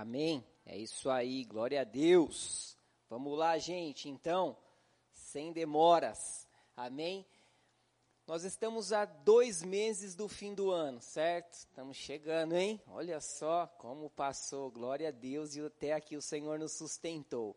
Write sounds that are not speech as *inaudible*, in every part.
Amém? É isso aí, glória a Deus. Vamos lá, gente, então, sem demoras. Amém? Nós estamos a dois meses do fim do ano, certo? Estamos chegando, hein? Olha só como passou, glória a Deus, e até aqui o Senhor nos sustentou.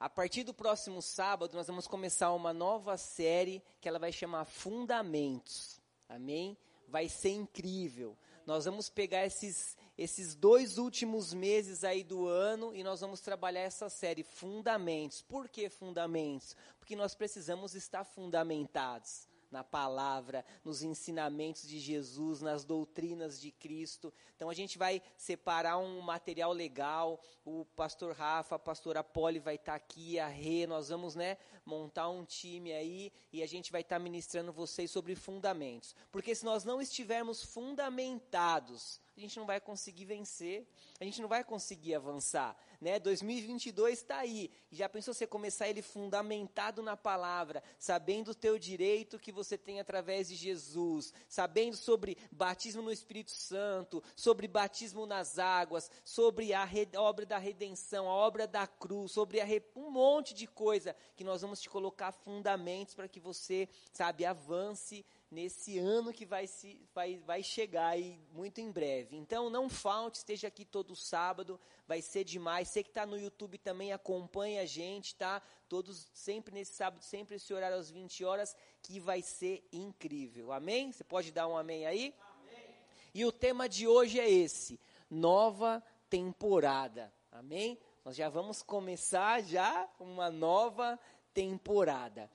A partir do próximo sábado, nós vamos começar uma nova série que ela vai chamar Fundamentos. Amém? Vai ser incrível. Nós vamos pegar esses esses dois últimos meses aí do ano e nós vamos trabalhar essa série Fundamentos. Por que Fundamentos? Porque nós precisamos estar fundamentados na palavra, nos ensinamentos de Jesus, nas doutrinas de Cristo. Então a gente vai separar um material legal. O pastor Rafa, a pastora Poli vai estar tá aqui, a Rê, nós vamos, né, montar um time aí e a gente vai estar tá ministrando vocês sobre fundamentos. Porque se nós não estivermos fundamentados, a gente não vai conseguir vencer, a gente não vai conseguir avançar, né? 2022 está aí, já pensou você começar ele fundamentado na palavra, sabendo o teu direito que você tem através de Jesus, sabendo sobre batismo no Espírito Santo, sobre batismo nas águas, sobre a obra da redenção, a obra da cruz, sobre um monte de coisa que nós vamos te colocar fundamentos para que você, sabe, avance nesse ano que vai, se, vai, vai chegar aí muito em breve. Então não falte, esteja aqui todo sábado, vai ser demais. Você que está no YouTube também acompanha a gente, tá? Todos sempre nesse sábado, sempre esse horário às 20 horas, que vai ser incrível. Amém? Você pode dar um amém aí? Amém. E o tema de hoje é esse: nova temporada. Amém? Nós já vamos começar já uma nova temporada.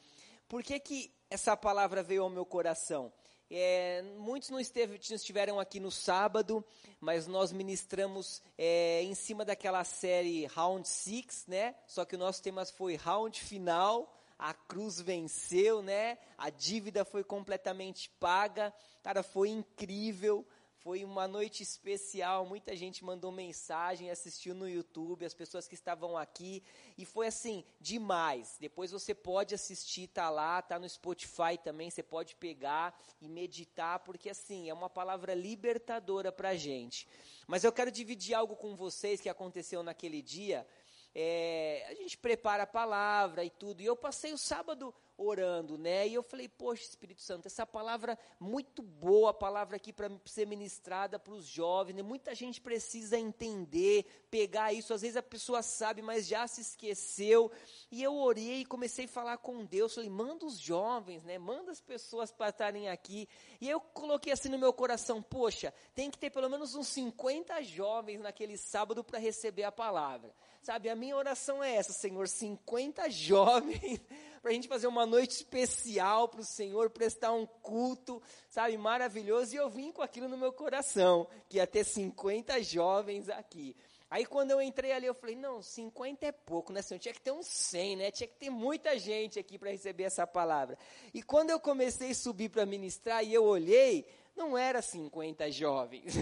Por que que essa palavra veio ao meu coração. É, muitos não, esteve, não, estiveram aqui no sábado, mas nós ministramos é, em cima daquela série Round 6, né? Só que o nosso tema foi Round Final. A cruz venceu, né? A dívida foi completamente paga. Cara, foi incrível. Foi uma noite especial, muita gente mandou mensagem, assistiu no YouTube, as pessoas que estavam aqui, e foi assim, demais. Depois você pode assistir, tá lá, tá no Spotify também, você pode pegar e meditar, porque assim, é uma palavra libertadora pra gente. Mas eu quero dividir algo com vocês que aconteceu naquele dia. É, a gente prepara a palavra e tudo, e eu passei o sábado orando, né? E eu falei, poxa, Espírito Santo, essa palavra muito boa, a palavra aqui para ser ministrada para os jovens, né? Muita gente precisa entender, pegar isso. Às vezes a pessoa sabe, mas já se esqueceu. E eu orei e comecei a falar com Deus. Falei, manda os jovens, né? Manda as pessoas para estarem aqui. E eu coloquei assim no meu coração, poxa, tem que ter pelo menos uns 50 jovens naquele sábado para receber a palavra. Sabe, a minha oração é essa, Senhor, 50 *laughs* jovens para a gente fazer uma noite especial para o Senhor, prestar um culto, sabe, maravilhoso. E eu vim com aquilo no meu coração, que ia ter 50 jovens aqui. Aí quando eu entrei ali, eu falei, não, 50 é pouco, né, Senhor? Tinha que ter uns 100, né? Tinha que ter muita gente aqui para receber essa palavra. E quando eu comecei a subir para ministrar e eu olhei, não era 50 jovens.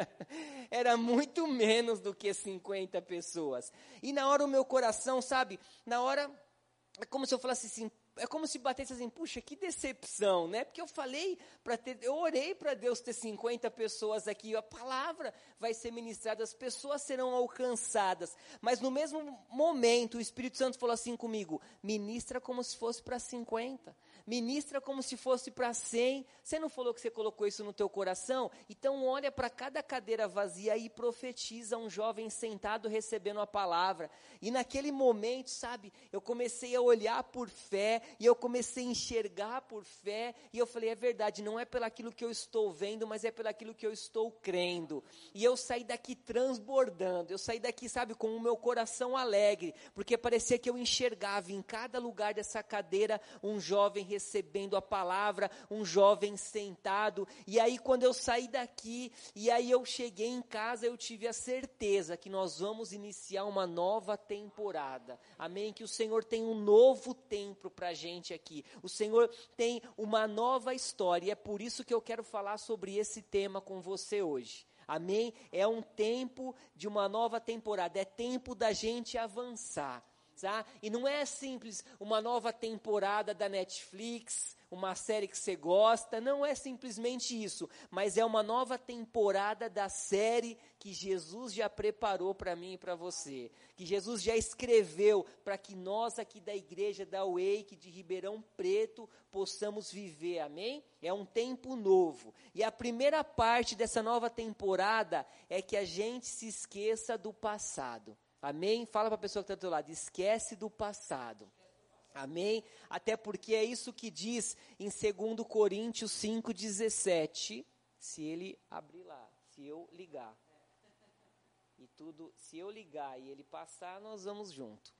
*laughs* era muito menos do que 50 pessoas. E na hora o meu coração, sabe, na hora é como se eu falasse assim, é como se batesse assim, puxa, que decepção, né? Porque eu falei para ter, eu orei para Deus ter 50 pessoas aqui, a palavra vai ser ministrada, as pessoas serão alcançadas. Mas no mesmo momento, o Espírito Santo falou assim comigo: ministra como se fosse para 50 ministra como se fosse para 100. Você não falou que você colocou isso no teu coração? Então olha para cada cadeira vazia e profetiza um jovem sentado recebendo a palavra. E naquele momento, sabe, eu comecei a olhar por fé e eu comecei a enxergar por fé e eu falei, é verdade, não é pelaquilo que eu estou vendo, mas é pelaquilo que eu estou crendo. E eu saí daqui transbordando. Eu saí daqui, sabe, com o meu coração alegre, porque parecia que eu enxergava em cada lugar dessa cadeira um jovem recebendo recebendo a palavra, um jovem sentado. E aí, quando eu saí daqui, e aí eu cheguei em casa, eu tive a certeza que nós vamos iniciar uma nova temporada. Amém? Que o Senhor tem um novo tempo para a gente aqui. O Senhor tem uma nova história. E é por isso que eu quero falar sobre esse tema com você hoje. Amém? É um tempo de uma nova temporada, é tempo da gente avançar. Tá? E não é simples uma nova temporada da Netflix, uma série que você gosta, não é simplesmente isso, mas é uma nova temporada da série que Jesus já preparou para mim e para você, que Jesus já escreveu para que nós aqui da igreja da Wake de Ribeirão Preto possamos viver, amém? É um tempo novo. E a primeira parte dessa nova temporada é que a gente se esqueça do passado. Amém? Fala para a pessoa que está do teu lado, esquece do passado. Amém? Até porque é isso que diz em 2 Coríntios 5,17. Se ele abrir lá, se eu ligar. E tudo, se eu ligar e ele passar, nós vamos junto.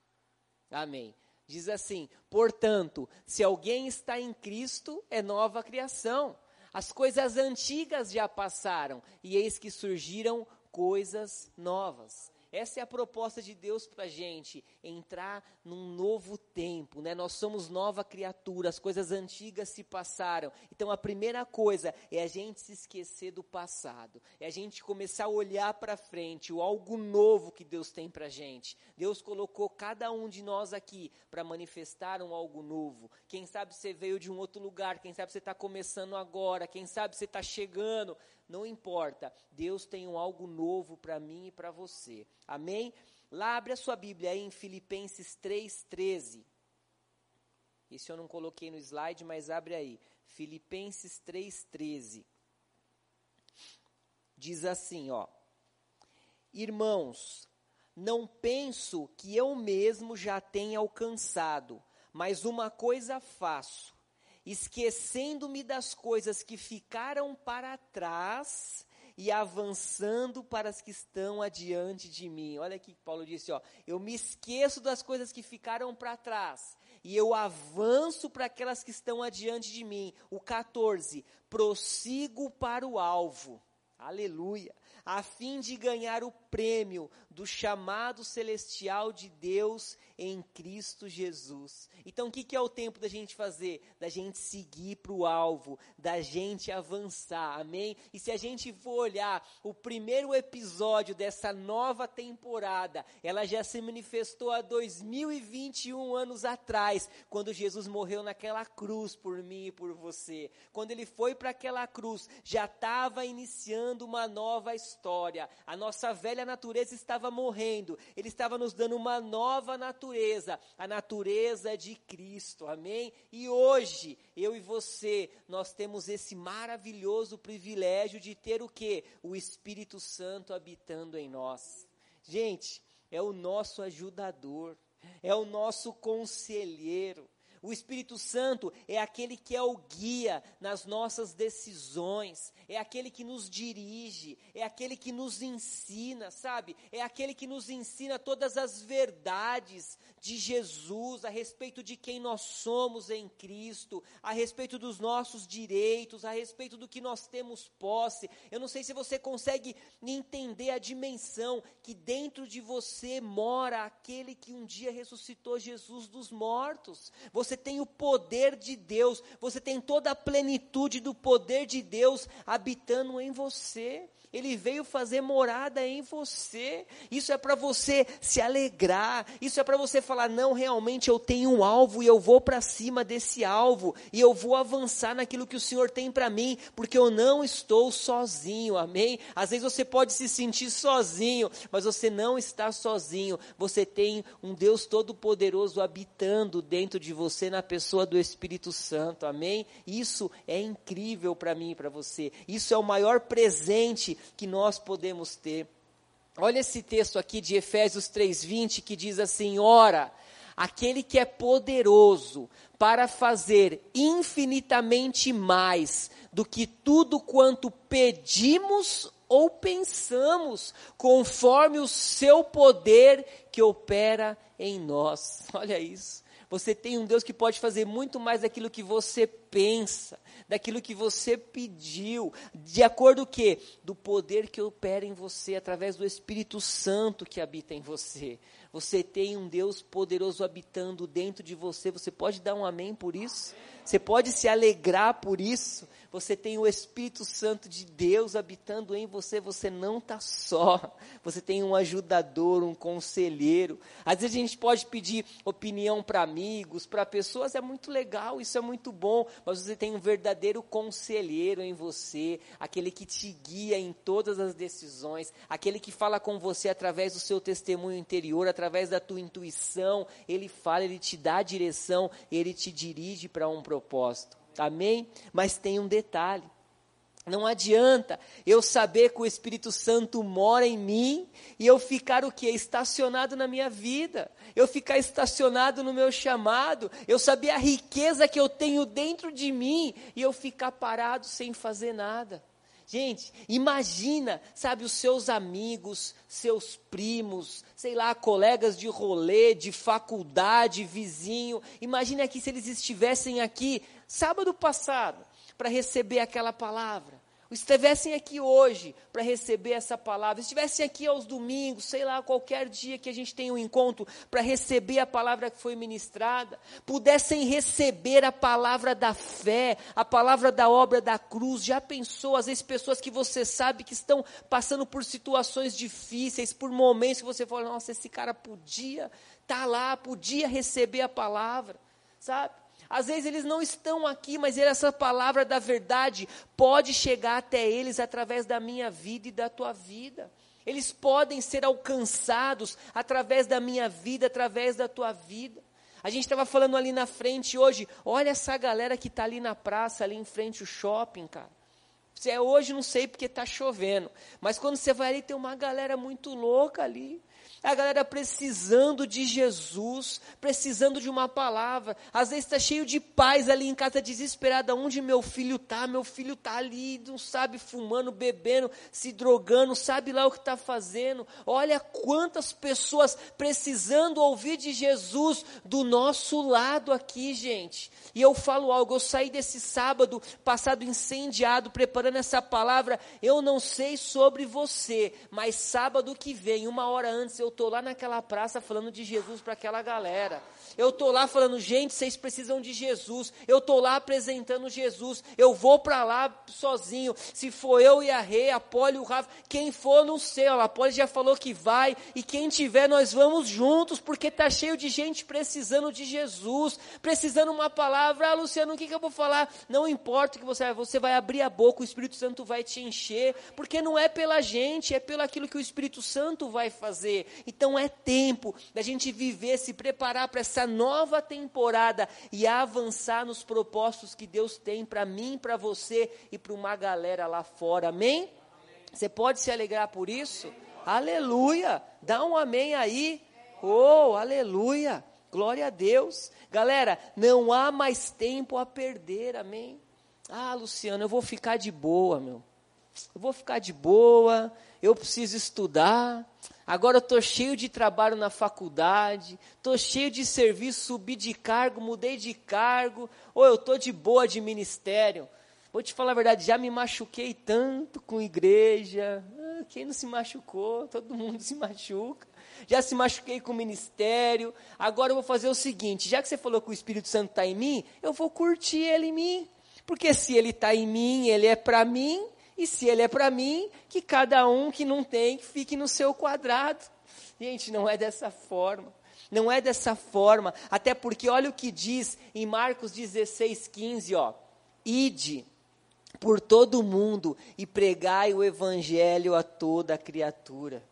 Amém. Diz assim: portanto, se alguém está em Cristo, é nova criação. As coisas antigas já passaram, e eis que surgiram coisas novas. Essa é a proposta de Deus para a gente, entrar num novo tempo, né? Nós somos nova criatura, as coisas antigas se passaram. Então a primeira coisa é a gente se esquecer do passado, é a gente começar a olhar para frente, o algo novo que Deus tem para a gente. Deus colocou cada um de nós aqui para manifestar um algo novo. Quem sabe você veio de um outro lugar, quem sabe você está começando agora, quem sabe você está chegando não importa. Deus tem um algo novo para mim e para você. Amém? Lá abre a sua Bíblia aí em Filipenses 3:13. Isso eu não coloquei no slide, mas abre aí. Filipenses 3:13. Diz assim, ó: Irmãos, não penso que eu mesmo já tenha alcançado, mas uma coisa faço, esquecendo-me das coisas que ficaram para trás e avançando para as que estão adiante de mim. Olha aqui que Paulo disse, ó, eu me esqueço das coisas que ficaram para trás e eu avanço para aquelas que estão adiante de mim. O 14, prossigo para o alvo. Aleluia a fim de ganhar o prêmio do chamado celestial de Deus em Cristo Jesus. Então, o que, que é o tempo da gente fazer? Da gente seguir para o alvo, da gente avançar, amém? E se a gente for olhar o primeiro episódio dessa nova temporada, ela já se manifestou há 2021 anos atrás, quando Jesus morreu naquela cruz por mim e por você. Quando ele foi para aquela cruz, já estava iniciando uma nova história. A nossa velha natureza estava morrendo. Ele estava nos dando uma nova natureza, a natureza de Cristo. Amém? E hoje, eu e você, nós temos esse maravilhoso privilégio de ter o que? O Espírito Santo habitando em nós. Gente, é o nosso ajudador, é o nosso conselheiro. O Espírito Santo é aquele que é o guia nas nossas decisões, é aquele que nos dirige, é aquele que nos ensina, sabe? É aquele que nos ensina todas as verdades de Jesus a respeito de quem nós somos em Cristo, a respeito dos nossos direitos, a respeito do que nós temos posse. Eu não sei se você consegue entender a dimensão que dentro de você mora aquele que um dia ressuscitou Jesus dos mortos. Você você tem o poder de Deus, você tem toda a plenitude do poder de Deus habitando em você. Ele veio fazer morada em você. Isso é para você se alegrar. Isso é para você falar: não, realmente eu tenho um alvo e eu vou para cima desse alvo. E eu vou avançar naquilo que o Senhor tem para mim, porque eu não estou sozinho. Amém? Às vezes você pode se sentir sozinho, mas você não está sozinho. Você tem um Deus Todo-Poderoso habitando dentro de você, na pessoa do Espírito Santo. Amém? Isso é incrível para mim e para você. Isso é o maior presente que nós podemos ter. Olha esse texto aqui de Efésios 3:20 que diz assim: "Ora, aquele que é poderoso para fazer infinitamente mais do que tudo quanto pedimos ou pensamos, conforme o seu poder que opera em nós." *laughs* Olha isso. Você tem um Deus que pode fazer muito mais daquilo que você pensa, daquilo que você pediu, de acordo que do poder que opera em você através do Espírito Santo que habita em você. Você tem um Deus poderoso habitando dentro de você. Você pode dar um amém por isso? Você pode se alegrar por isso? você tem o Espírito Santo de Deus habitando em você, você não está só, você tem um ajudador, um conselheiro. Às vezes a gente pode pedir opinião para amigos, para pessoas, é muito legal, isso é muito bom, mas você tem um verdadeiro conselheiro em você, aquele que te guia em todas as decisões, aquele que fala com você através do seu testemunho interior, através da tua intuição, ele fala, ele te dá a direção, ele te dirige para um propósito. Amém? Mas tem um detalhe. Não adianta eu saber que o Espírito Santo mora em mim e eu ficar o que? Estacionado na minha vida, eu ficar estacionado no meu chamado, eu saber a riqueza que eu tenho dentro de mim e eu ficar parado sem fazer nada. Gente, imagina, sabe, os seus amigos, seus primos, sei lá, colegas de rolê, de faculdade, vizinho. Imagina aqui se eles estivessem aqui sábado passado para receber aquela palavra estivessem aqui hoje para receber essa palavra, estivessem aqui aos domingos, sei lá, qualquer dia que a gente tenha um encontro para receber a palavra que foi ministrada, pudessem receber a palavra da fé, a palavra da obra da cruz. Já pensou, às vezes, pessoas que você sabe que estão passando por situações difíceis, por momentos que você fala, nossa, esse cara podia estar tá lá, podia receber a palavra, sabe? Às vezes eles não estão aqui, mas essa palavra da verdade pode chegar até eles através da minha vida e da tua vida. Eles podem ser alcançados através da minha vida, através da tua vida. A gente estava falando ali na frente hoje, olha essa galera que está ali na praça, ali em frente ao shopping, cara. Se é hoje, não sei porque está chovendo. Mas quando você vai ali, tem uma galera muito louca ali. A galera precisando de Jesus, precisando de uma palavra. Às vezes está cheio de pais ali em casa desesperada. Onde meu filho está? Meu filho está ali, não sabe, fumando, bebendo, se drogando, sabe lá o que está fazendo. Olha quantas pessoas precisando ouvir de Jesus do nosso lado aqui, gente. E eu falo algo, eu saí desse sábado passado incendiado, preparando essa palavra. Eu não sei sobre você, mas sábado que vem, uma hora antes, eu eu estou lá naquela praça falando de Jesus para aquela galera. Eu estou lá falando, gente, vocês precisam de Jesus. Eu estou lá apresentando Jesus. Eu vou para lá sozinho. Se for eu e a Rei, a Poli, o Rafa, quem for, não sei. A Poli já falou que vai. E quem tiver, nós vamos juntos, porque está cheio de gente precisando de Jesus, precisando uma palavra. Ah, Luciano, o que, que eu vou falar? Não importa o que você vai, você vai abrir a boca, o Espírito Santo vai te encher, porque não é pela gente, é pelo aquilo que o Espírito Santo vai fazer. Então é tempo da gente viver, se preparar para essa nova temporada e avançar nos propósitos que Deus tem para mim, para você e para uma galera lá fora. Amém? Você pode se alegrar por isso? Aleluia! Dá um amém aí. Oh, aleluia! Glória a Deus. Galera, não há mais tempo a perder, amém? Ah, Luciano, eu vou ficar de boa, meu. Eu vou ficar de boa, eu preciso estudar. Agora eu estou cheio de trabalho na faculdade, estou cheio de serviço, subi de cargo, mudei de cargo, ou eu estou de boa de ministério. Vou te falar a verdade, já me machuquei tanto com igreja. Ah, quem não se machucou? Todo mundo *laughs* se machuca. Já se machuquei com ministério. Agora eu vou fazer o seguinte: já que você falou que o Espírito Santo está em mim, eu vou curtir ele em mim. Porque se ele está em mim, ele é para mim, e se ele é para mim, que cada um que não tem, fique no seu quadrado. Gente, não é dessa forma. Não é dessa forma. Até porque olha o que diz em Marcos 16, 15, ó. Ide por todo o mundo e pregai o evangelho a toda criatura.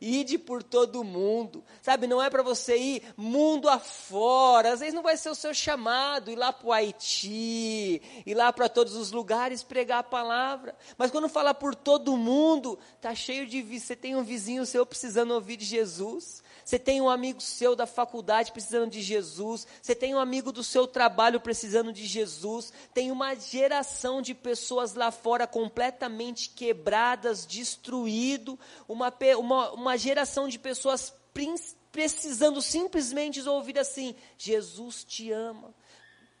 Ide por todo mundo, sabe? Não é para você ir mundo afora. Às vezes não vai ser o seu chamado ir lá para o Haiti, ir lá para todos os lugares pregar a palavra. Mas quando fala por todo mundo, tá cheio de você tem um vizinho seu precisando ouvir de Jesus. Você tem um amigo seu da faculdade precisando de Jesus. Você tem um amigo do seu trabalho precisando de Jesus. Tem uma geração de pessoas lá fora completamente quebradas, destruído. Uma, uma, uma geração de pessoas precisando simplesmente ouvir assim: Jesus te ama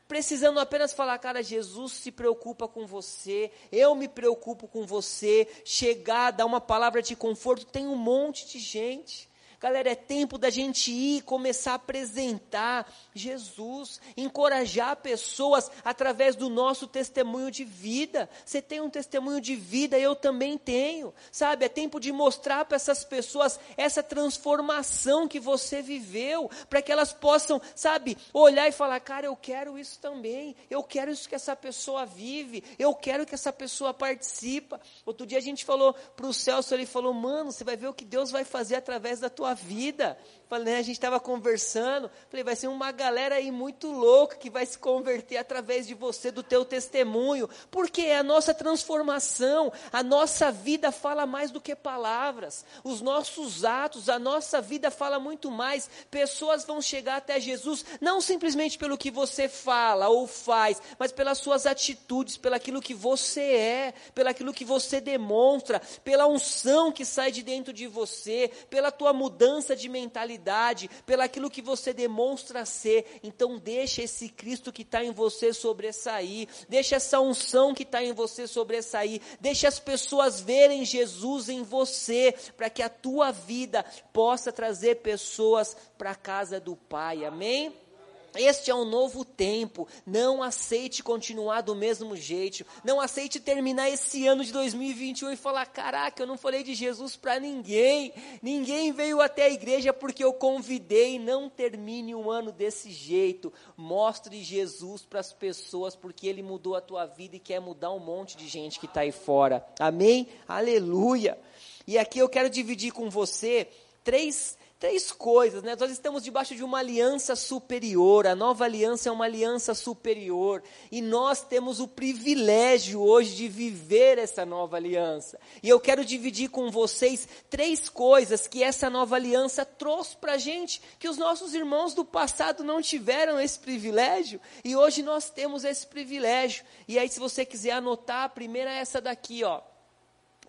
precisando apenas falar, cara, Jesus se preocupa com você, eu me preocupo com você, chegar, dar uma palavra de conforto, tem um monte de gente. Galera, é tempo da gente ir começar a apresentar Jesus, encorajar pessoas através do nosso testemunho de vida. Você tem um testemunho de vida, eu também tenho. Sabe, é tempo de mostrar para essas pessoas essa transformação que você viveu, para que elas possam, sabe, olhar e falar: "Cara, eu quero isso também. Eu quero isso que essa pessoa vive. Eu quero que essa pessoa participa". Outro dia a gente falou para o Celso, ele falou: "Mano, você vai ver o que Deus vai fazer através da tua tua vida. Falei, né, a gente estava conversando, falei, vai ser uma galera aí muito louca que vai se converter através de você, do teu testemunho, porque é a nossa transformação, a nossa vida fala mais do que palavras, os nossos atos, a nossa vida fala muito mais. Pessoas vão chegar até Jesus não simplesmente pelo que você fala ou faz, mas pelas suas atitudes, pelaquilo que você é, pelaquilo que você demonstra, pela unção que sai de dentro de você, pela tua mudança de mentalidade realidade, pelaquilo que você demonstra ser. Então deixa esse Cristo que está em você sobressair, deixa essa unção que está em você sobressair, deixa as pessoas verem Jesus em você, para que a tua vida possa trazer pessoas para a casa do Pai. Amém? Este é um novo tempo. Não aceite continuar do mesmo jeito. Não aceite terminar esse ano de 2021 e falar: caraca, eu não falei de Jesus para ninguém. Ninguém veio até a igreja porque eu convidei. Não termine um ano desse jeito. Mostre Jesus para as pessoas porque ele mudou a tua vida e quer mudar um monte de gente que está aí fora. Amém? Aleluia. E aqui eu quero dividir com você três três coisas, né? Nós estamos debaixo de uma aliança superior, a nova aliança é uma aliança superior, e nós temos o privilégio hoje de viver essa nova aliança. E eu quero dividir com vocês três coisas que essa nova aliança trouxe para a gente, que os nossos irmãos do passado não tiveram esse privilégio, e hoje nós temos esse privilégio. E aí, se você quiser anotar, a primeira é essa daqui, ó.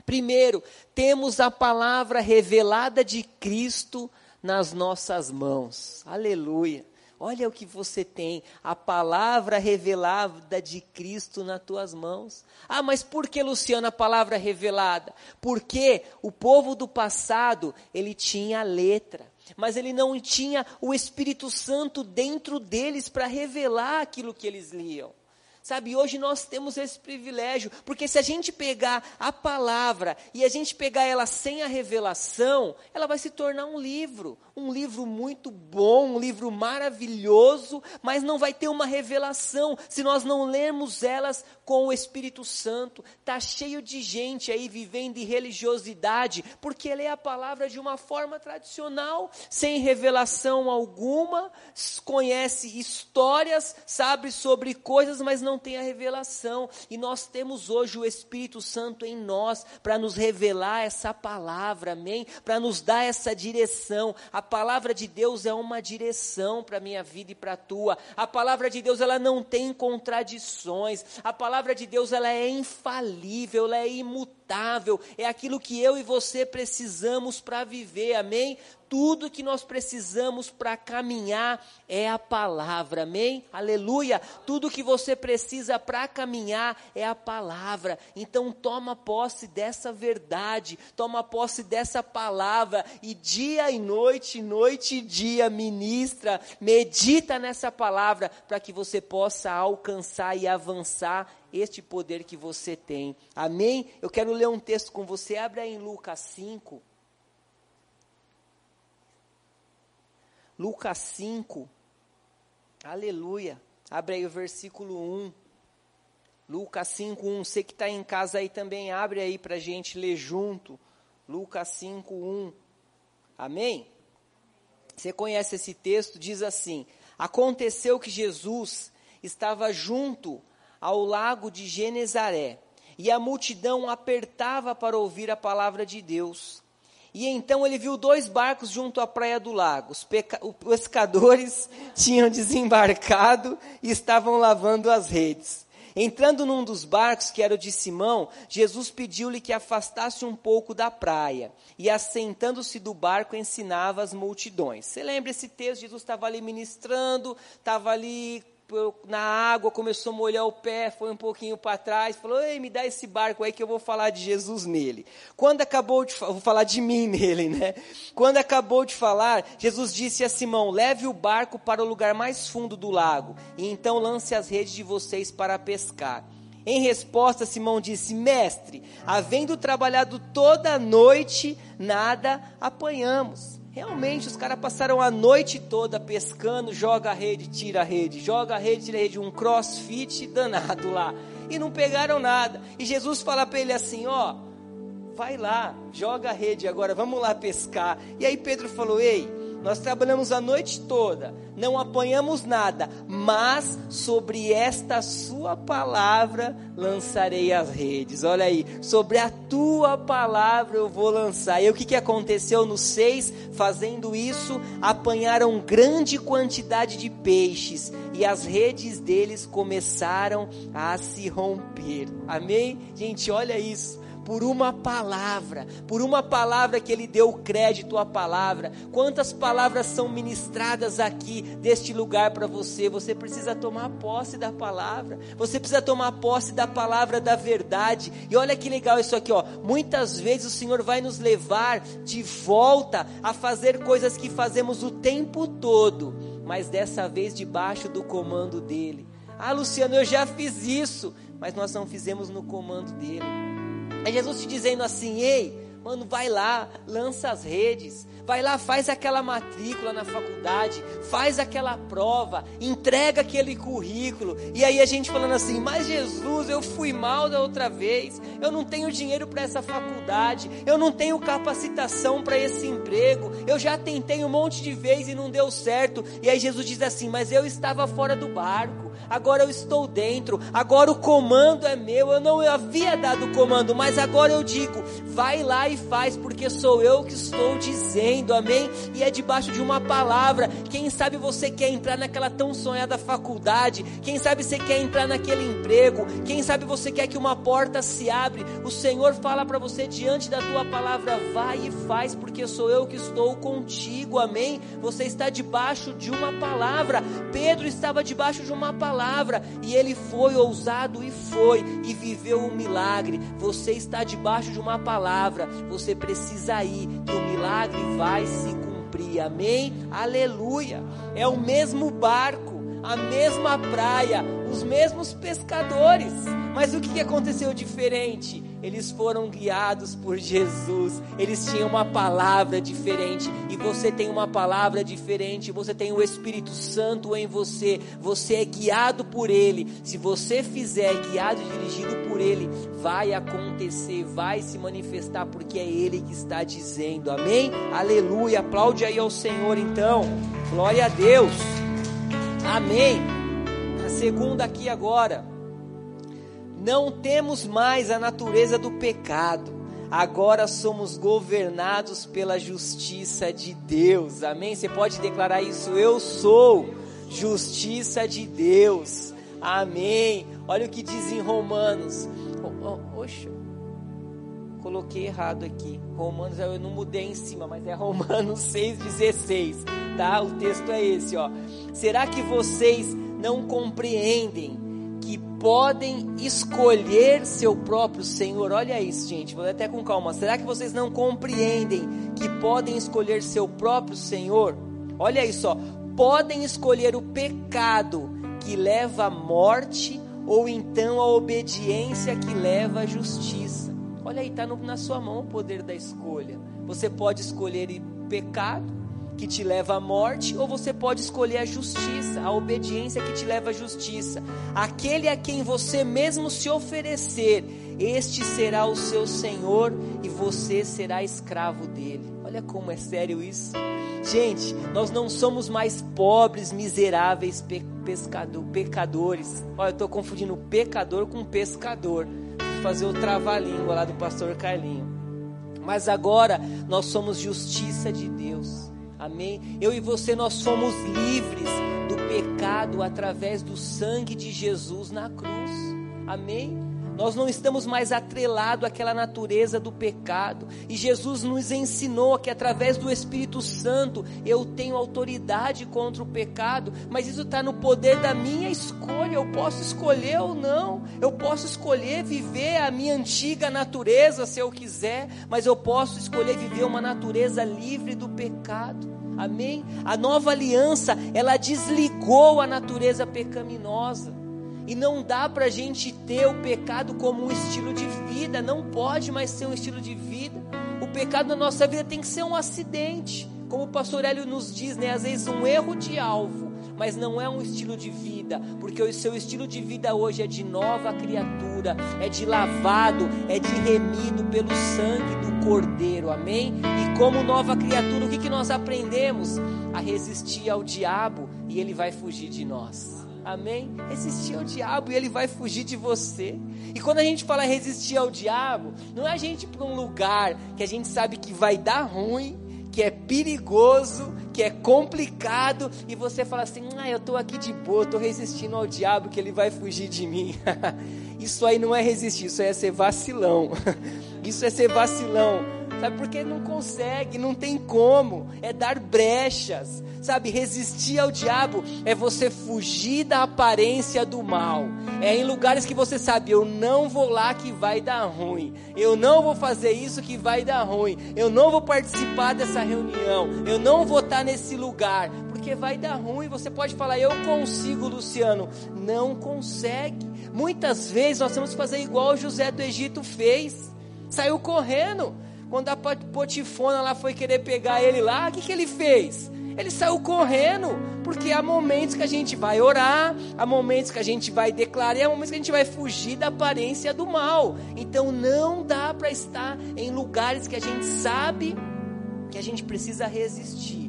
Primeiro, temos a palavra revelada de Cristo nas nossas mãos. Aleluia. Olha o que você tem, a palavra revelada de Cristo nas tuas mãos. Ah, mas por que, Luciana, a palavra revelada? Porque o povo do passado, ele tinha a letra, mas ele não tinha o Espírito Santo dentro deles para revelar aquilo que eles liam. Sabe, hoje nós temos esse privilégio, porque se a gente pegar a palavra e a gente pegar ela sem a revelação, ela vai se tornar um livro, um livro muito bom, um livro maravilhoso, mas não vai ter uma revelação se nós não lermos elas com o Espírito Santo. Tá cheio de gente aí vivendo em religiosidade, porque lê a palavra de uma forma tradicional, sem revelação alguma, conhece histórias, sabe sobre coisas, mas não tem a revelação. E nós temos hoje o Espírito Santo em nós para nos revelar essa palavra, amém? Para nos dar essa direção. A palavra de Deus é uma direção para a minha vida e para a tua. A palavra de Deus, ela não tem contradições. A palavra de Deus, ela é infalível, ela é imutável. É aquilo que eu e você precisamos para viver, amém? tudo que nós precisamos para caminhar é a palavra, amém? Aleluia! Tudo que você precisa para caminhar é a palavra. Então toma posse dessa verdade, toma posse dessa palavra e dia e noite, noite e dia ministra, medita nessa palavra para que você possa alcançar e avançar este poder que você tem. Amém? Eu quero ler um texto com você. Abra em Lucas 5. Lucas 5. Aleluia. Abre aí o versículo 1. Lucas 5, 1. Você que está em casa aí também, abre aí para a gente ler junto. Lucas 5, 1. Amém? Você conhece esse texto? Diz assim: Aconteceu que Jesus estava junto ao lago de Genezaré, e a multidão apertava para ouvir a palavra de Deus. E então ele viu dois barcos junto à praia do lago. Os pescadores *laughs* tinham desembarcado e estavam lavando as redes. Entrando num dos barcos, que era o de Simão, Jesus pediu-lhe que afastasse um pouco da praia. E assentando-se do barco, ensinava as multidões. Você lembra esse texto? Jesus estava ali ministrando, estava ali na água, começou a molhar o pé, foi um pouquinho para trás, falou: Ei, me dá esse barco aí que eu vou falar de Jesus nele. Quando acabou de vou falar de mim *laughs* nele, né? Quando acabou de falar, Jesus disse a Simão: Leve o barco para o lugar mais fundo do lago, e então lance as redes de vocês para pescar. Em resposta, Simão disse: Mestre, havendo trabalhado toda a noite, nada apanhamos. Realmente, os caras passaram a noite toda pescando, joga a rede, tira a rede, joga a rede, tira a rede, um crossfit danado lá. E não pegaram nada. E Jesus fala para ele assim: ó, vai lá, joga a rede agora, vamos lá pescar. E aí Pedro falou: ei, nós trabalhamos a noite toda, não apanhamos nada, mas sobre esta sua palavra lançarei as redes. Olha aí, sobre a tua palavra eu vou lançar. E o que, que aconteceu no 6? Fazendo isso, apanharam grande quantidade de peixes e as redes deles começaram a se romper. Amém? Gente, olha isso por uma palavra, por uma palavra que Ele deu crédito à palavra. Quantas palavras são ministradas aqui deste lugar para você? Você precisa tomar posse da palavra, você precisa tomar posse da palavra da verdade. E olha que legal isso aqui, ó. Muitas vezes o Senhor vai nos levar de volta a fazer coisas que fazemos o tempo todo, mas dessa vez debaixo do comando dEle. Ah, Luciano, eu já fiz isso, mas nós não fizemos no comando dele. É Jesus te dizendo assim: ei, mano, vai lá, lança as redes, vai lá, faz aquela matrícula na faculdade, faz aquela prova, entrega aquele currículo. E aí a gente falando assim: mas Jesus, eu fui mal da outra vez, eu não tenho dinheiro para essa faculdade, eu não tenho capacitação para esse emprego, eu já tentei um monte de vezes e não deu certo. E aí Jesus diz assim: mas eu estava fora do barco agora eu estou dentro, agora o comando é meu. Eu não havia dado o comando, mas agora eu digo: vai lá e faz, porque sou eu que estou dizendo, amém? E é debaixo de uma palavra. Quem sabe você quer entrar naquela tão sonhada faculdade, quem sabe você quer entrar naquele emprego, quem sabe você quer que uma porta se abre. O Senhor fala para você diante da tua palavra: vai e faz, porque sou eu que estou contigo, amém? Você está debaixo de uma palavra. Pedro estava debaixo de uma palavra e ele foi ousado e foi e viveu um milagre. Você está debaixo de uma palavra, você precisa ir e o milagre vai se cumprir. Amém? Aleluia. É o mesmo barco, a mesma praia, os mesmos pescadores. Mas o que aconteceu diferente? Eles foram guiados por Jesus, eles tinham uma palavra diferente, e você tem uma palavra diferente, você tem o Espírito Santo em você, você é guiado por Ele. Se você fizer guiado e dirigido por Ele, vai acontecer, vai se manifestar, porque é Ele que está dizendo, amém? Aleluia, aplaude aí ao Senhor então, glória a Deus, amém. A segunda aqui agora não temos mais a natureza do pecado, agora somos governados pela justiça de Deus. Amém? Você pode declarar isso? Eu sou justiça de Deus. Amém. Olha o que diz em Romanos. Oh, oxa, coloquei errado aqui. Romanos, eu não mudei em cima, mas é Romanos *laughs* 6,16. Tá? O texto é esse, ó. Será que vocês não compreendem? Podem escolher seu próprio Senhor. Olha isso, gente, vou até com calma. Será que vocês não compreendem que podem escolher seu próprio Senhor? Olha isso, ó. podem escolher o pecado que leva à morte ou então a obediência que leva à justiça. Olha aí, está na sua mão o poder da escolha. Você pode escolher pecado que te leva à morte, ou você pode escolher a justiça, a obediência que te leva à justiça. Aquele a quem você mesmo se oferecer, este será o seu Senhor e você será escravo dele. Olha como é sério isso. Gente, nós não somos mais pobres, miseráveis pe pescador, pecadores. Olha, eu estou confundindo pecador com pescador. Vou fazer o trava-língua lá do pastor Carlinho. Mas agora nós somos justiça de Deus. Amém? Eu e você nós somos livres do pecado através do sangue de Jesus na cruz. Amém? Nós não estamos mais atrelados àquela natureza do pecado. E Jesus nos ensinou que através do Espírito Santo eu tenho autoridade contra o pecado, mas isso está no poder da minha escolha. Eu posso escolher ou não. Eu posso escolher viver a minha antiga natureza se eu quiser, mas eu posso escolher viver uma natureza livre do pecado. Amém? A nova aliança, ela desligou a natureza pecaminosa. E não dá para a gente ter o pecado como um estilo de vida, não pode mais ser um estilo de vida. O pecado na nossa vida tem que ser um acidente, como o pastor Hélio nos diz, né? às vezes um erro de alvo, mas não é um estilo de vida, porque o seu estilo de vida hoje é de nova criatura, é de lavado, é de remido pelo sangue do Cordeiro, amém? E como nova criatura, o que, que nós aprendemos? A resistir ao diabo e ele vai fugir de nós. Amém? Resistir ao diabo e ele vai fugir de você. E quando a gente fala resistir ao diabo, não é a gente para um lugar que a gente sabe que vai dar ruim, que é perigoso, que é complicado, e você fala assim: ah, eu estou aqui de boa, estou resistindo ao diabo, que ele vai fugir de mim. *laughs* isso aí não é resistir, isso é ser vacilão. *laughs* isso é ser vacilão. Sabe, porque não consegue, não tem como, é dar brechas. Sabe, resistir ao diabo é você fugir da aparência do mal. É em lugares que você sabe, eu não vou lá que vai dar ruim. Eu não vou fazer isso que vai dar ruim. Eu não vou participar dessa reunião. Eu não vou estar nesse lugar, porque vai dar ruim. Você pode falar, eu consigo, Luciano. Não consegue. Muitas vezes nós temos que fazer igual José do Egito fez. Saiu correndo. Quando a Potifona lá foi querer pegar ele lá, o que, que ele fez? Ele saiu correndo, porque há momentos que a gente vai orar, há momentos que a gente vai declarar, há momentos que a gente vai fugir da aparência do mal. Então não dá para estar em lugares que a gente sabe que a gente precisa resistir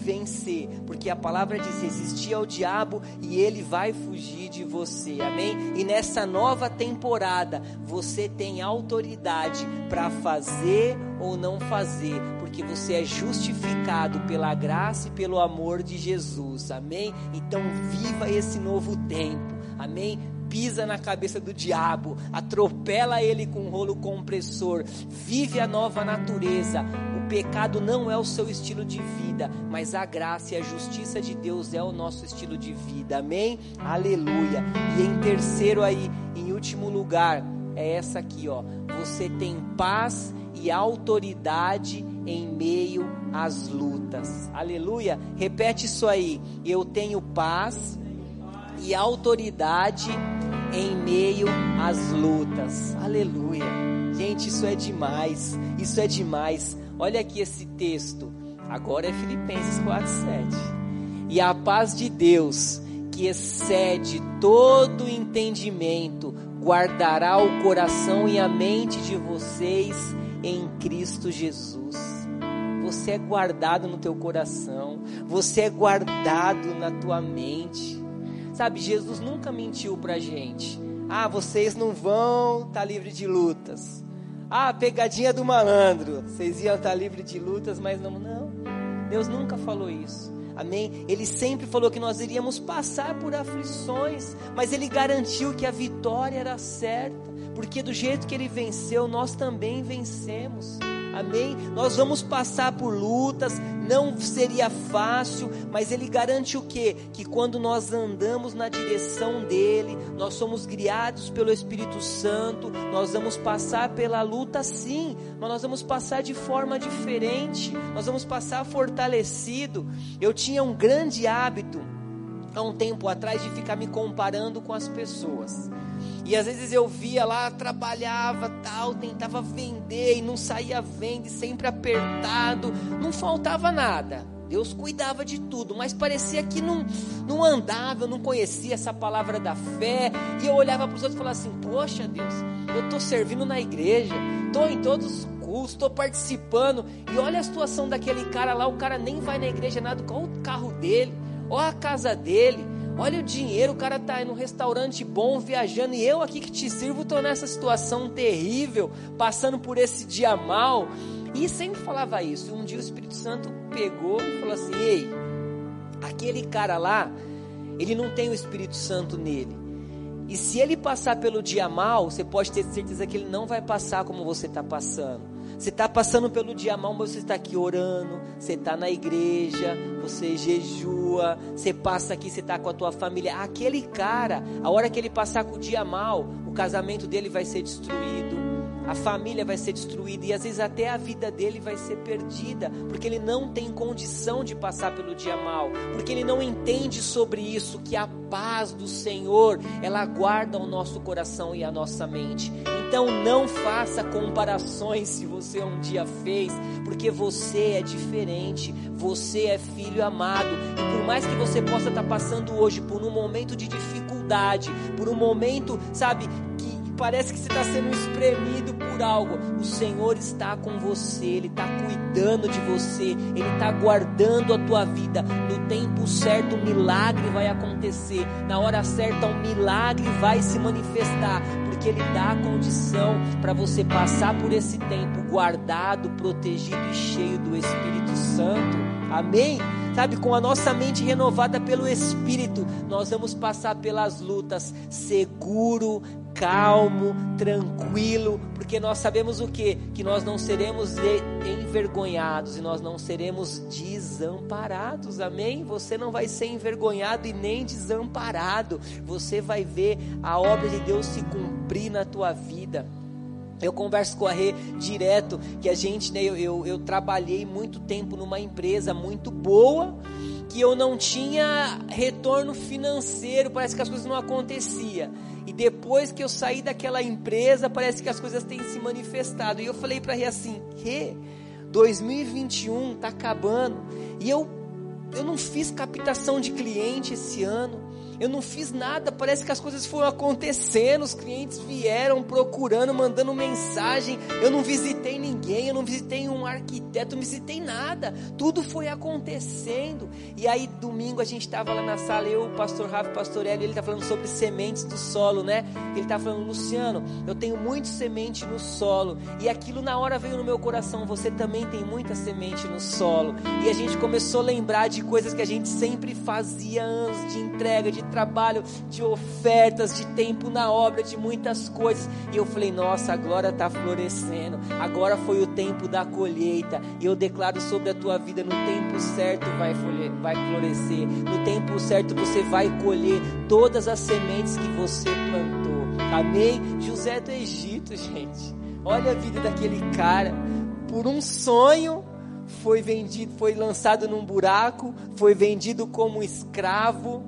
vencer, porque a palavra diz: resistir ao diabo e ele vai fugir de você. Amém? E nessa nova temporada, você tem autoridade para fazer ou não fazer, porque você é justificado pela graça e pelo amor de Jesus. Amém? Então viva esse novo tempo. Amém? Pisa na cabeça do diabo, atropela ele com um rolo compressor, vive a nova natureza. Pecado não é o seu estilo de vida, mas a graça e a justiça de Deus é o nosso estilo de vida. Amém? Aleluia. E em terceiro aí, em último lugar, é essa aqui, ó. Você tem paz e autoridade em meio às lutas. Aleluia. Repete isso aí. Eu tenho paz e autoridade em meio às lutas. Aleluia. Gente, isso é demais. Isso é demais. Olha aqui esse texto. Agora é Filipenses 4:7. E a paz de Deus, que excede todo entendimento, guardará o coração e a mente de vocês em Cristo Jesus. Você é guardado no teu coração, você é guardado na tua mente. Sabe, Jesus nunca mentiu pra gente. Ah, vocês não vão estar tá livre de lutas. Ah, pegadinha do malandro. Vocês iam estar tá livre de lutas, mas não, não. Deus nunca falou isso. Amém? Ele sempre falou que nós iríamos passar por aflições, mas ele garantiu que a vitória era certa porque do jeito que ele venceu, nós também vencemos. Amém? Nós vamos passar por lutas, não seria fácil, mas ele garante o quê? Que quando nós andamos na direção dele, nós somos guiados pelo Espírito Santo, nós vamos passar pela luta sim, mas nós vamos passar de forma diferente, nós vamos passar fortalecido. Eu tinha um grande hábito há um tempo atrás de ficar me comparando com as pessoas. E às vezes eu via lá, trabalhava tal, tentava vender e não saía venda, e sempre apertado, não faltava nada. Deus cuidava de tudo, mas parecia que não, não andava, eu não conhecia essa palavra da fé. E eu olhava para os outros e falava assim: Poxa Deus, eu estou servindo na igreja, estou em todos os cultos, estou participando. E olha a situação daquele cara lá: o cara nem vai na igreja nada, qual o carro dele, olha a casa dele. Olha o dinheiro, o cara tá no restaurante bom, viajando, e eu aqui que te sirvo estou nessa situação terrível, passando por esse dia mal. E sempre falava isso. Um dia o Espírito Santo pegou e falou assim: Ei, aquele cara lá, ele não tem o Espírito Santo nele. E se ele passar pelo dia mal, você pode ter certeza que ele não vai passar como você está passando. Você está passando pelo dia mal, mas você está aqui orando, você está na igreja, você jejua, você passa aqui, você está com a tua família. Aquele cara, a hora que ele passar com o dia mal, o casamento dele vai ser destruído, a família vai ser destruída e às vezes até a vida dele vai ser perdida, porque ele não tem condição de passar pelo dia mal, porque ele não entende sobre isso que a paz do Senhor, ela guarda o nosso coração e a nossa mente. Então não faça comparações se você um dia fez, porque você é diferente, você é filho amado, e por mais que você possa estar passando hoje por um momento de dificuldade, por um momento, sabe, parece que você está sendo espremido por algo, o Senhor está com você, Ele está cuidando de você, Ele está guardando a tua vida. No tempo certo, um milagre vai acontecer, na hora certa, um milagre vai se manifestar, porque Ele dá a condição para você passar por esse tempo guardado, protegido e cheio do Espírito Santo. Amém? sabe, com a nossa mente renovada pelo Espírito, nós vamos passar pelas lutas seguro, calmo, tranquilo, porque nós sabemos o que? Que nós não seremos envergonhados e nós não seremos desamparados, amém? Você não vai ser envergonhado e nem desamparado, você vai ver a obra de Deus se cumprir na tua vida. Eu converso com a Rê direto, que a gente, né, eu, eu, eu trabalhei muito tempo numa empresa muito boa, que eu não tinha retorno financeiro, parece que as coisas não aconteciam. E depois que eu saí daquela empresa, parece que as coisas têm se manifestado. E eu falei para Rê assim: Rê, 2021 está acabando. E eu, eu não fiz captação de cliente esse ano eu não fiz nada, parece que as coisas foram acontecendo, os clientes vieram procurando, mandando mensagem. Eu não visitei ninguém, eu não visitei um arquiteto, não visitei nada. Tudo foi acontecendo. E aí, domingo, a gente estava lá na sala, eu, o pastor Rafa, o pastor Hélio, ele está falando sobre sementes do solo, né? Ele está falando, Luciano, eu tenho muito semente no solo. E aquilo na hora veio no meu coração, você também tem muita semente no solo. E a gente começou a lembrar de coisas que a gente sempre fazia anos de entrega, de trabalho, de ofertas, de tempo na obra, de muitas coisas. E eu falei: Nossa, a glória está florescendo. Agora foi o tempo da colheita. E eu declaro sobre a tua vida: no tempo certo vai, vai florescer. No tempo certo você vai colher todas as sementes que você plantou. Amém? José do Egito, *laughs* gente. Olha a vida daquele cara. Por um sonho, foi vendido, foi lançado num buraco, foi vendido como escravo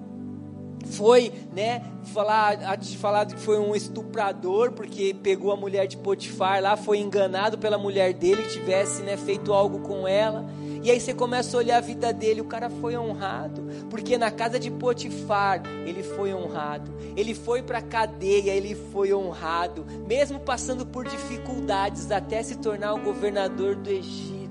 foi, né, falar, falar que foi um estuprador, porque pegou a mulher de Potifar lá, foi enganado pela mulher dele, tivesse, né, feito algo com ela. E aí você começa a olhar a vida dele, o cara foi honrado, porque na casa de Potifar ele foi honrado. Ele foi para cadeia, ele foi honrado, mesmo passando por dificuldades até se tornar o governador do Egito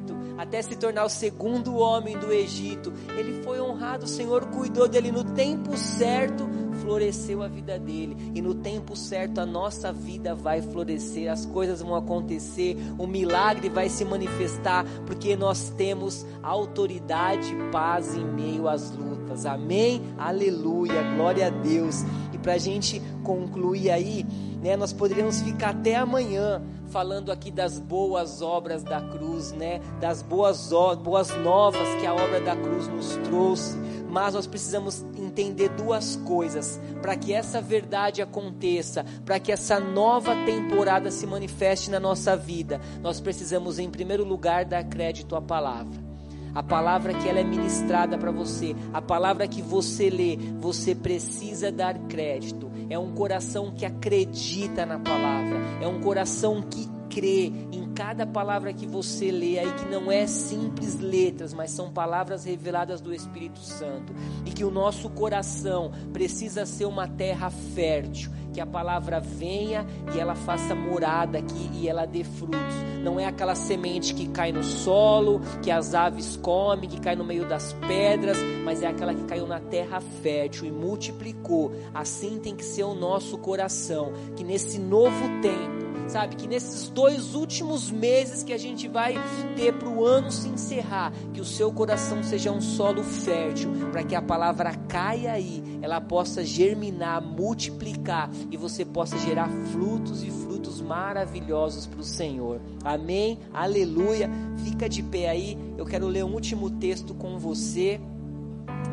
até se tornar o segundo homem do Egito. Ele foi honrado, o Senhor cuidou dele no tempo certo, floresceu a vida dele. E no tempo certo a nossa vida vai florescer, as coisas vão acontecer, o milagre vai se manifestar, porque nós temos autoridade e paz em meio às lutas. Amém? Aleluia, glória a Deus. E para a gente concluir aí, né, nós poderíamos ficar até amanhã falando aqui das boas obras da cruz, né? Das boas, boas novas que a obra da cruz nos trouxe. Mas nós precisamos entender duas coisas para que essa verdade aconteça, para que essa nova temporada se manifeste na nossa vida. Nós precisamos, em primeiro lugar, dar crédito à palavra a palavra que ela é ministrada para você, a palavra que você lê, você precisa dar crédito. É um coração que acredita na palavra, é um coração que crê em cada palavra que você lê aí, que não é simples letras, mas são palavras reveladas do Espírito Santo. E que o nosso coração precisa ser uma terra fértil, que a palavra venha e ela faça morada aqui e ela dê frutos. Não é aquela semente que cai no solo, que as aves comem, que cai no meio das pedras, mas é aquela que caiu na terra fértil e multiplicou. Assim tem que ser o nosso coração, que nesse novo tempo sabe? Que nesses dois últimos meses que a gente vai ter para o ano se encerrar, que o seu coração seja um solo fértil, para que a palavra caia aí, ela possa germinar, multiplicar e você possa gerar frutos e frutos maravilhosos para o Senhor. Amém? Aleluia. Fica de pé aí, eu quero ler um último texto com você.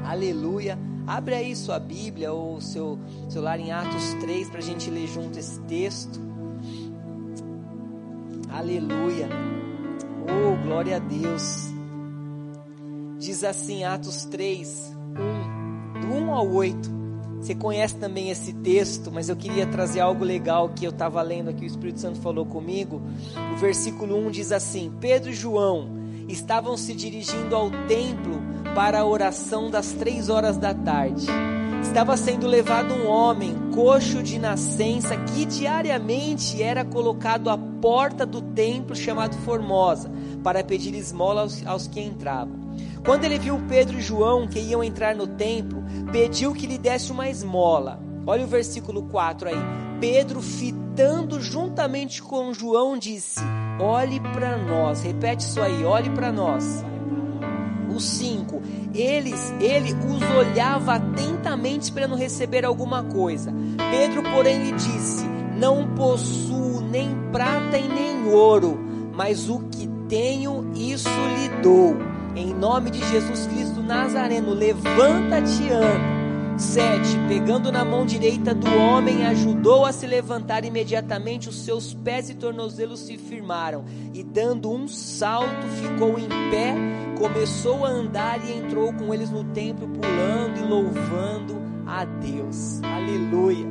Aleluia. Abre aí sua Bíblia ou seu celular em Atos 3 para a gente ler junto esse texto. Aleluia. Oh, glória a Deus. Diz assim, Atos 3, 1, do 1 ao 8. Você conhece também esse texto, mas eu queria trazer algo legal que eu estava lendo aqui, o Espírito Santo falou comigo. O versículo 1 diz assim: Pedro e João estavam se dirigindo ao templo para a oração das três horas da tarde estava sendo levado um homem coxo de nascença que diariamente era colocado à porta do templo chamado Formosa para pedir esmola aos, aos que entravam. Quando ele viu Pedro e João que iam entrar no templo, pediu que lhe desse uma esmola. Olha o versículo 4 aí. Pedro, fitando juntamente com João, disse: Olhe para nós. Repete isso aí, olhe para nós. O 5 eles, ele os olhava atentamente esperando receber alguma coisa. Pedro, porém, lhe disse: Não possuo nem prata e nem ouro, mas o que tenho, isso lhe dou. Em nome de Jesus Cristo Nazareno, levanta-te e anda. 7. Pegando na mão direita do homem, ajudou a se levantar imediatamente, os seus pés e tornozelos se firmaram, e dando um salto, ficou em pé, começou a andar e entrou com eles no templo, pulando e louvando a Deus. Aleluia.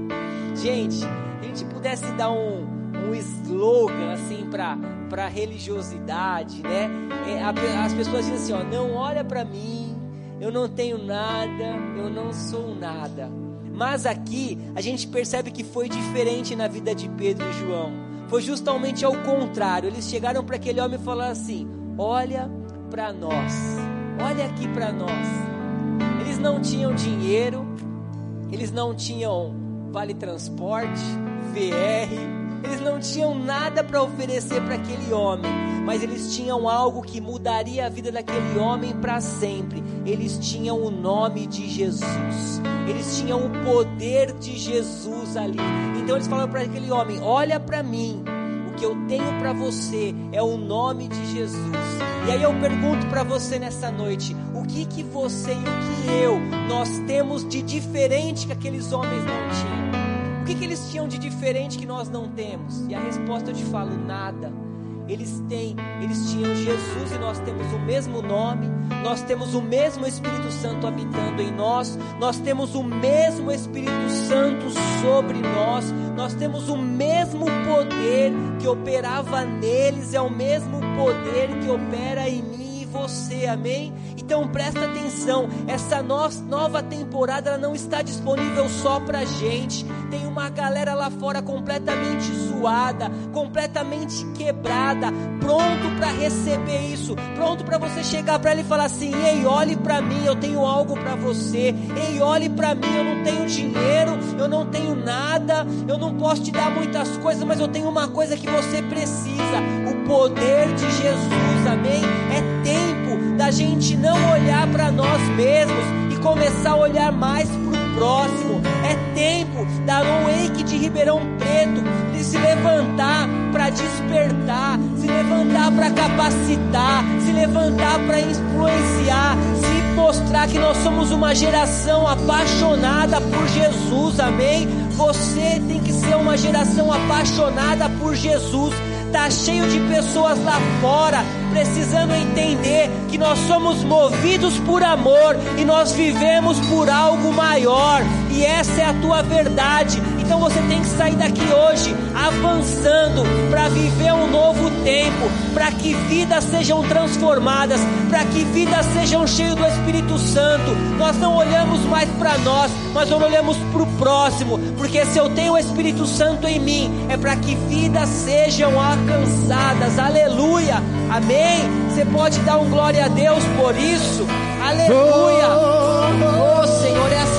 Gente, a gente pudesse dar um, um slogan assim para religiosidade, né? É, as pessoas dizem assim: ó, não olha para mim eu não tenho nada, eu não sou nada. Mas aqui a gente percebe que foi diferente na vida de Pedro e João. Foi justamente ao contrário. Eles chegaram para aquele homem e falaram assim: Olha para nós, olha aqui para nós. Eles não tinham dinheiro, eles não tinham vale transporte, VR, tinham nada para oferecer para aquele homem, mas eles tinham algo que mudaria a vida daquele homem para sempre. Eles tinham o nome de Jesus. Eles tinham o poder de Jesus ali. Então eles falaram para aquele homem: "Olha para mim. O que eu tenho para você é o nome de Jesus". E aí eu pergunto para você nessa noite: o que que você e o que eu nós temos de diferente que aqueles homens não tinham? Que que eles tinham de diferente que nós não temos? E a resposta eu te falo: nada eles têm, eles tinham Jesus e nós temos o mesmo nome, nós temos o mesmo Espírito Santo habitando em nós, nós temos o mesmo Espírito Santo sobre nós, nós temos o mesmo poder que operava neles, é o mesmo poder que opera em mim você, amém? Então presta atenção, essa no nova temporada ela não está disponível só pra gente. Tem uma galera lá fora completamente zoada, completamente quebrada, pronto para receber isso, pronto para você chegar para ele e falar assim: "Ei, olhe para mim, eu tenho algo para você. Ei, olhe para mim, eu não tenho dinheiro, eu não tenho nada, eu não posso te dar muitas coisas, mas eu tenho uma coisa que você precisa, o poder de Jesus, amém? É tempo da gente não olhar para nós mesmos e começar a olhar mais para o próximo. É tempo da Wake de Ribeirão Preto de se levantar para despertar, se levantar para capacitar, se levantar para influenciar, se mostrar que nós somos uma geração apaixonada por Jesus, amém? Você tem que ser uma geração apaixonada por Jesus. Tá cheio de pessoas lá fora precisando entender que nós somos movidos por amor e nós vivemos por algo maior, e essa é a tua verdade. Então você tem que sair daqui hoje avançando para viver um novo tempo, para que vidas sejam transformadas, para que vidas sejam cheias do Espírito Santo. Nós não olhamos mais para nós, mas nós olhamos para o próximo, porque se eu tenho o Espírito Santo em mim, é para que vidas sejam alcançadas. Aleluia. Amém. Você pode dar um glória a Deus por isso. Aleluia. Oh, Senhor, é assim